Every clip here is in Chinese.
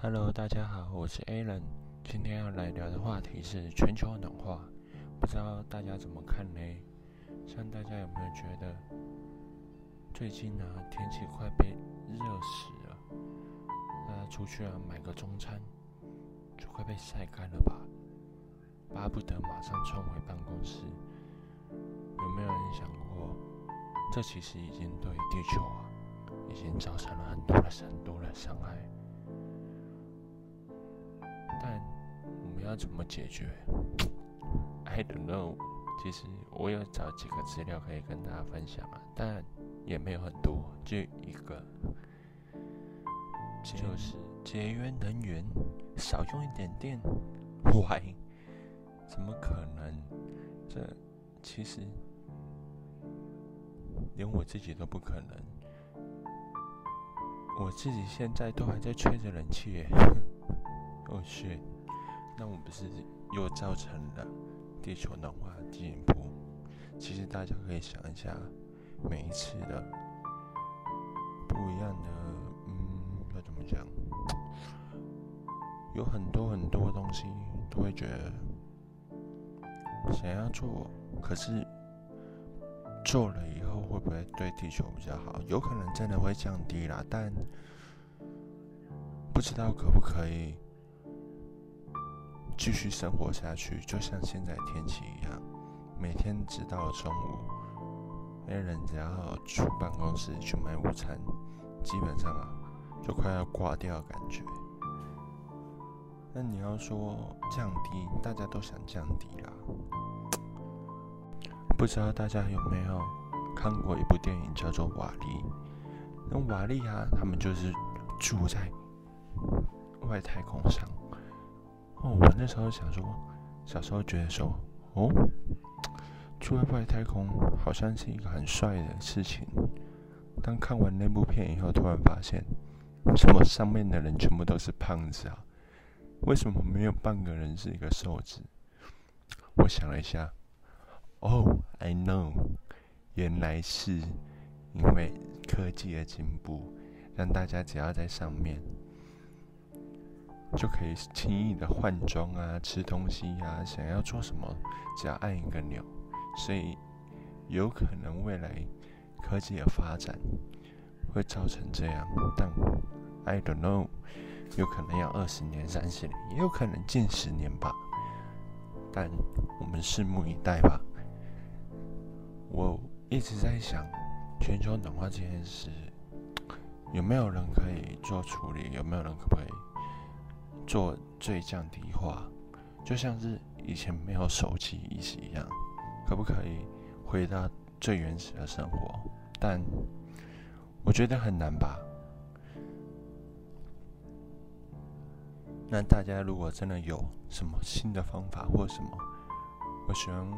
Hello，大家好，我是 Alan。今天要来聊的话题是全球暖化，不知道大家怎么看呢？像大家有没有觉得最近呢天气快被热死了？大家出去啊买个中餐就快被晒干了吧？巴不得马上冲回办公室。有没有人想过，这其实已经对地球啊已经造成了很多的很多的伤害？要怎么解决？I don't know。其实我有找几个资料可以跟大家分享啊，但也没有很多，就一个，就是节约能源，少用一点电。Why？怎么可能？这其实连我自己都不可能。我自己现在都还在吹着冷气耶。哦，是，那我们不是又造成了地球暖化进一步？其实大家可以想一下，每一次的不一样的，嗯，要怎么讲？有很多很多东西都会觉得想要做，可是做了以后会不会对地球比较好？有可能真的会降低啦，但不知道可不可以。继续生活下去，就像现在天气一样，每天直到中午，那人只要出办公室去买午餐，基本上啊，就快要挂掉的感觉。那你要说降低，大家都想降低啦。不知道大家有没有看过一部电影叫做《瓦力》？那瓦力啊，他们就是住在外太空上。哦，我那时候想说，小时候觉得说，哦，去外太空好像是一个很帅的事情。当看完那部片以后，突然发现，为什么上面的人全部都是胖子啊？为什么没有半个人是一个瘦子？我想了一下，哦，I know，原来是因为科技的进步，让大家只要在上面。就可以轻易的换装啊，吃东西呀，想要做什么，只要按一个钮。所以有可能未来科技的发展会造成这样，但 I don't know，有可能要二十年、三十年，也有可能近十年吧。但我们拭目以待吧。我一直在想，全球暖化这件事，有没有人可以做处理？有没有人可不可以？做最降低化，就像是以前没有手机意识一样，可不可以回到最原始的生活？但我觉得很难吧。那大家如果真的有什么新的方法或什么，我希望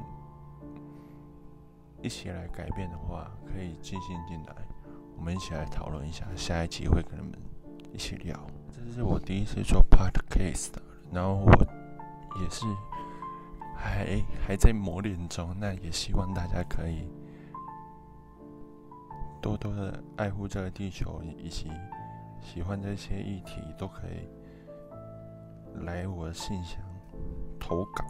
一起来改变的话，可以进行进来，我们一起来讨论一下。下一集会跟你们一起聊。这是我第一次做 podcast 的，然后我也是还还在磨练中。那也希望大家可以多多的爱护这个地球，以及喜欢这些议题，都可以来我的信箱投稿。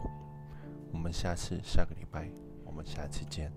我们下次下个礼拜，我们下次见。